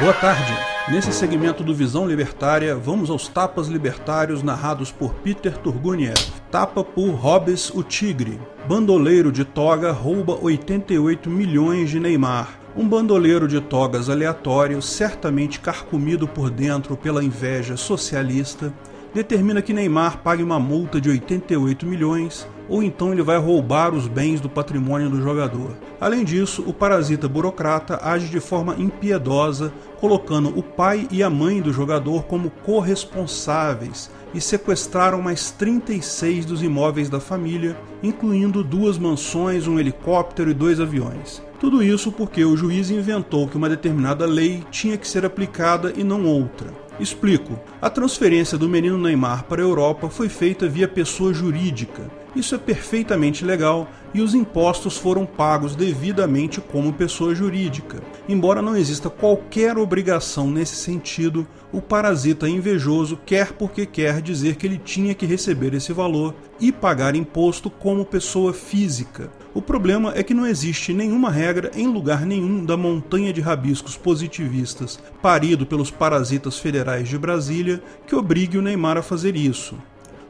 Boa tarde. Nesse segmento do Visão Libertária, vamos aos tapas libertários narrados por Peter Turguniev. Tapa por Hobbes o Tigre. Bandoleiro de toga rouba 88 milhões de Neymar. Um bandoleiro de togas aleatório, certamente carcomido por dentro pela inveja socialista, determina que Neymar pague uma multa de 88 milhões ou então ele vai roubar os bens do patrimônio do jogador. Além disso, o parasita burocrata age de forma impiedosa, colocando o pai e a mãe do jogador como corresponsáveis e sequestraram mais 36 dos imóveis da família, incluindo duas mansões, um helicóptero e dois aviões. Tudo isso porque o juiz inventou que uma determinada lei tinha que ser aplicada e não outra. Explico. A transferência do menino Neymar para a Europa foi feita via pessoa jurídica. Isso é perfeitamente legal e os impostos foram pagos devidamente como pessoa jurídica. Embora não exista qualquer obrigação nesse sentido, o parasita invejoso quer porque quer dizer que ele tinha que receber esse valor e pagar imposto como pessoa física. O problema é que não existe nenhuma regra em lugar nenhum da montanha de rabiscos positivistas parido pelos parasitas federais de Brasília que obrigue o Neymar a fazer isso.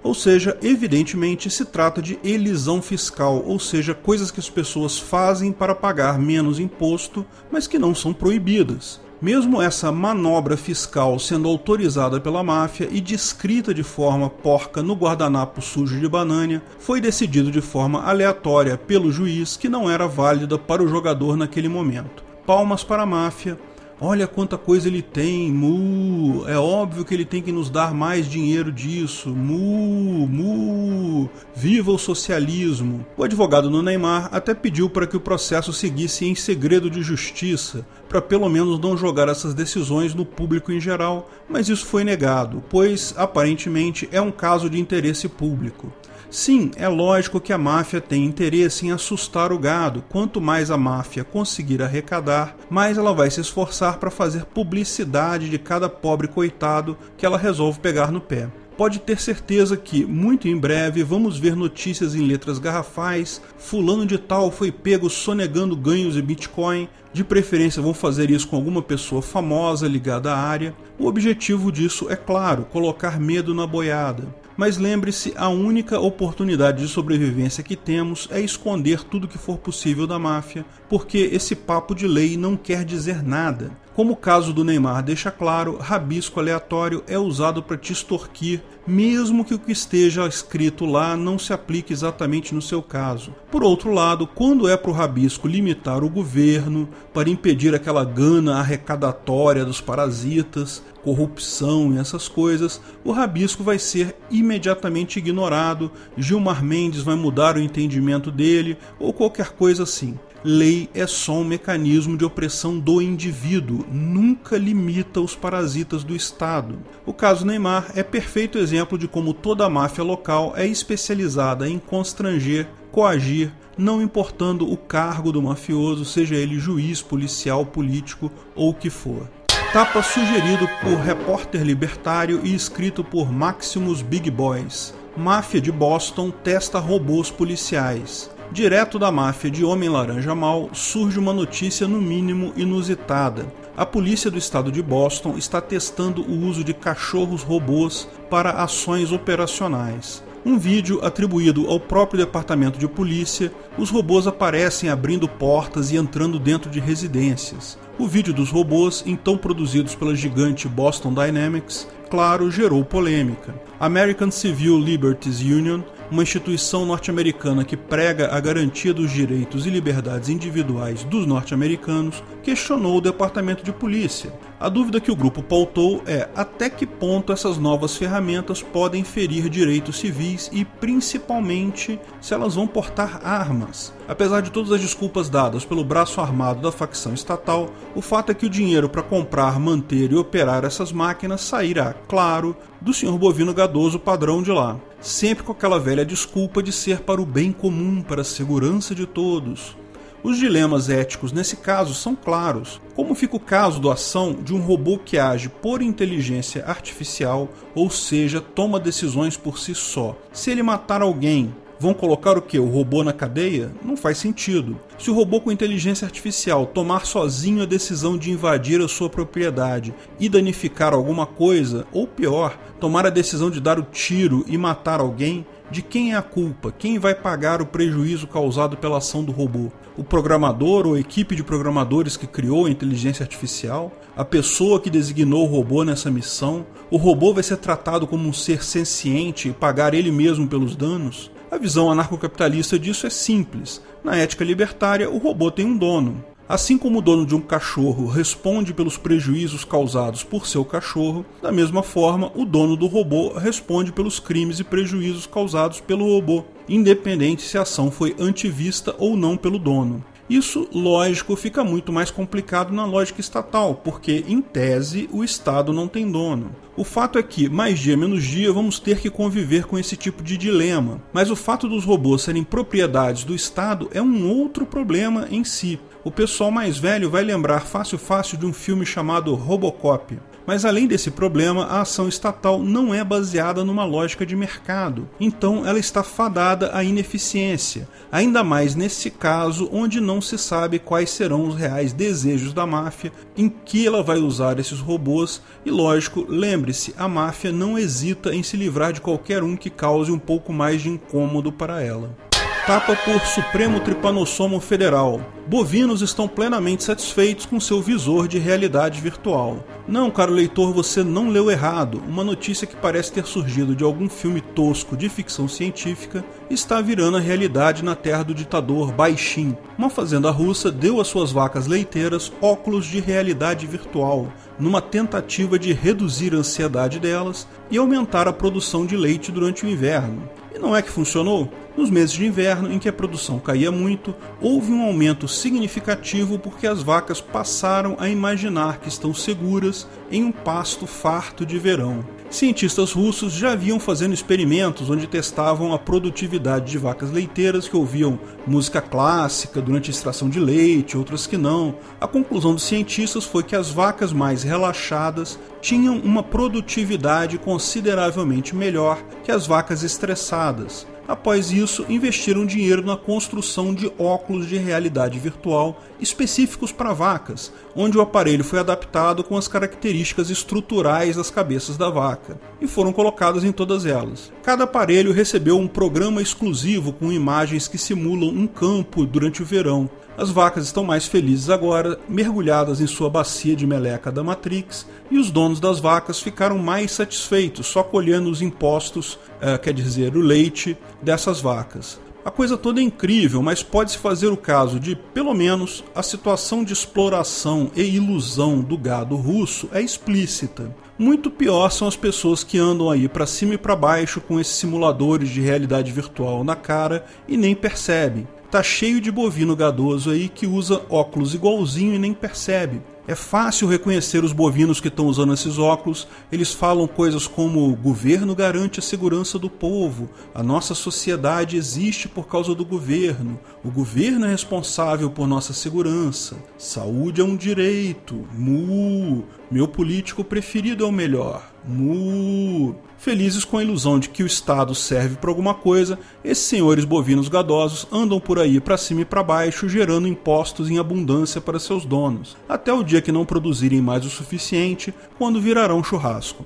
Ou seja, evidentemente se trata de elisão fiscal, ou seja, coisas que as pessoas fazem para pagar menos imposto, mas que não são proibidas. Mesmo essa manobra fiscal sendo autorizada pela máfia e descrita de forma porca no guardanapo sujo de banânia, foi decidido de forma aleatória pelo juiz que não era válida para o jogador naquele momento. Palmas para a máfia, Olha quanta coisa ele tem, mu. É óbvio que ele tem que nos dar mais dinheiro disso, mu, mu. Viva o socialismo. O advogado do Neymar até pediu para que o processo seguisse em segredo de justiça, para pelo menos não jogar essas decisões no público em geral, mas isso foi negado, pois aparentemente é um caso de interesse público. Sim, é lógico que a máfia tem interesse em assustar o gado. Quanto mais a máfia conseguir arrecadar, mais ela vai se esforçar para fazer publicidade de cada pobre coitado que ela resolve pegar no pé pode ter certeza que, muito em breve, vamos ver notícias em letras garrafais: Fulano de Tal foi pego sonegando ganhos em Bitcoin. De preferência, vão fazer isso com alguma pessoa famosa ligada à área. O objetivo disso é claro: colocar medo na boiada. Mas lembre-se, a única oportunidade de sobrevivência que temos é esconder tudo que for possível da máfia, porque esse papo de lei não quer dizer nada. Como o caso do Neymar deixa claro, rabisco aleatório é usado para te extorquir, mesmo que o que esteja escrito lá não se aplique exatamente no seu caso. Por outro lado, quando é para o rabisco limitar o governo, para impedir aquela gana arrecadatória dos parasitas, corrupção e essas coisas, o rabisco vai ser imediatamente ignorado, Gilmar Mendes vai mudar o entendimento dele ou qualquer coisa assim. Lei é só um mecanismo de opressão do indivíduo, nunca limita os parasitas do Estado. O caso Neymar é perfeito exemplo de como toda a máfia local é especializada em constranger, coagir, não importando o cargo do mafioso, seja ele juiz, policial, político ou o que for. Tapa sugerido por repórter libertário e escrito por Maximus Big Boys. Máfia de Boston testa robôs policiais. Direto da máfia de Homem Laranja Mal surge uma notícia no mínimo inusitada. A polícia do estado de Boston está testando o uso de cachorros robôs para ações operacionais. Um vídeo atribuído ao próprio departamento de polícia, os robôs aparecem abrindo portas e entrando dentro de residências. O vídeo dos robôs, então produzidos pela gigante Boston Dynamics, claro, gerou polêmica. American Civil Liberties Union uma instituição norte-americana que prega a garantia dos direitos e liberdades individuais dos norte-americanos, questionou o departamento de polícia. A dúvida que o grupo pautou é até que ponto essas novas ferramentas podem ferir direitos civis e, principalmente, se elas vão portar armas. Apesar de todas as desculpas dadas pelo braço armado da facção estatal, o fato é que o dinheiro para comprar, manter e operar essas máquinas sairá, claro, do senhor bovino gadoso padrão de lá sempre com aquela velha desculpa de ser para o bem comum, para a segurança de todos. Os dilemas éticos nesse caso são claros. Como fica o caso da ação de um robô que age por inteligência artificial, ou seja, toma decisões por si só? Se ele matar alguém, Vão colocar o que? O robô na cadeia? Não faz sentido. Se o robô com inteligência artificial tomar sozinho a decisão de invadir a sua propriedade e danificar alguma coisa, ou pior, tomar a decisão de dar o tiro e matar alguém, de quem é a culpa? Quem vai pagar o prejuízo causado pela ação do robô? O programador ou equipe de programadores que criou a inteligência artificial? A pessoa que designou o robô nessa missão? O robô vai ser tratado como um ser senciente e pagar ele mesmo pelos danos? A visão anarcocapitalista disso é simples. Na ética libertária, o robô tem um dono. Assim como o dono de um cachorro responde pelos prejuízos causados por seu cachorro, da mesma forma, o dono do robô responde pelos crimes e prejuízos causados pelo robô, independente se a ação foi antivista ou não pelo dono. Isso, lógico, fica muito mais complicado na lógica estatal, porque, em tese, o Estado não tem dono. O fato é que, mais dia menos dia, vamos ter que conviver com esse tipo de dilema. Mas o fato dos robôs serem propriedades do Estado é um outro problema em si o pessoal mais velho vai lembrar fácil fácil de um filme chamado Robocop. Mas além desse problema, a ação estatal não é baseada numa lógica de mercado, então ela está fadada à ineficiência, ainda mais nesse caso onde não se sabe quais serão os reais desejos da máfia, em que ela vai usar esses robôs, e lógico, lembre-se, a máfia não hesita em se livrar de qualquer um que cause um pouco mais de incômodo para ela etapa por Supremo Tripanossomo Federal. Bovinos estão plenamente satisfeitos com seu visor de realidade virtual. Não, caro leitor, você não leu errado. Uma notícia que parece ter surgido de algum filme tosco de ficção científica está virando a realidade na terra do ditador Baixin. Uma fazenda russa deu às suas vacas leiteiras óculos de realidade virtual, numa tentativa de reduzir a ansiedade delas e aumentar a produção de leite durante o inverno. E não é que funcionou? Nos meses de inverno, em que a produção caía muito, houve um aumento significativo porque as vacas passaram a imaginar que estão seguras em um pasto farto de verão. Cientistas russos já vinham fazendo experimentos onde testavam a produtividade de vacas leiteiras que ouviam música clássica durante a extração de leite, outras que não. A conclusão dos cientistas foi que as vacas mais relaxadas tinham uma produtividade consideravelmente melhor que as vacas estressadas. Após isso, investiram dinheiro na construção de óculos de realidade virtual específicos para vacas, onde o aparelho foi adaptado com as características estruturais das cabeças da vaca, e foram colocadas em todas elas. Cada aparelho recebeu um programa exclusivo com imagens que simulam um campo durante o verão, as vacas estão mais felizes agora, mergulhadas em sua bacia de meleca da Matrix, e os donos das vacas ficaram mais satisfeitos só colhendo os impostos, eh, quer dizer, o leite dessas vacas. A coisa toda é incrível, mas pode-se fazer o caso de, pelo menos, a situação de exploração e ilusão do gado russo é explícita. Muito pior são as pessoas que andam aí para cima e para baixo com esses simuladores de realidade virtual na cara e nem percebem. Tá cheio de bovino gadoso aí que usa óculos igualzinho e nem percebe. É fácil reconhecer os bovinos que estão usando esses óculos. Eles falam coisas como: o governo garante a segurança do povo, a nossa sociedade existe por causa do governo, o governo é responsável por nossa segurança, saúde é um direito, mu, meu político preferido é o melhor, mu. Felizes com a ilusão de que o Estado serve para alguma coisa, esses senhores bovinos gadosos andam por aí para cima e para baixo, gerando impostos em abundância para seus donos, até o dia que não produzirem mais o suficiente, quando virarão churrasco.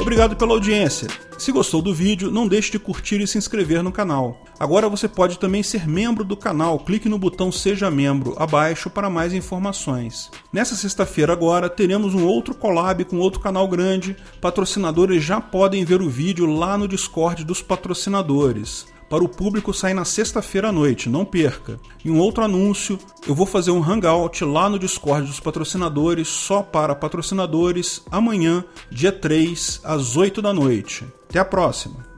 Obrigado pela audiência. Se gostou do vídeo, não deixe de curtir e se inscrever no canal. Agora você pode também ser membro do canal, clique no botão Seja Membro abaixo para mais informações. Nessa sexta-feira agora teremos um outro collab com outro canal grande. Patrocinadores já podem ver o vídeo lá no Discord dos patrocinadores para o público sair na sexta-feira à noite, não perca. E um outro anúncio, eu vou fazer um hangout lá no Discord dos patrocinadores, só para patrocinadores, amanhã, dia 3, às 8 da noite. Até a próxima!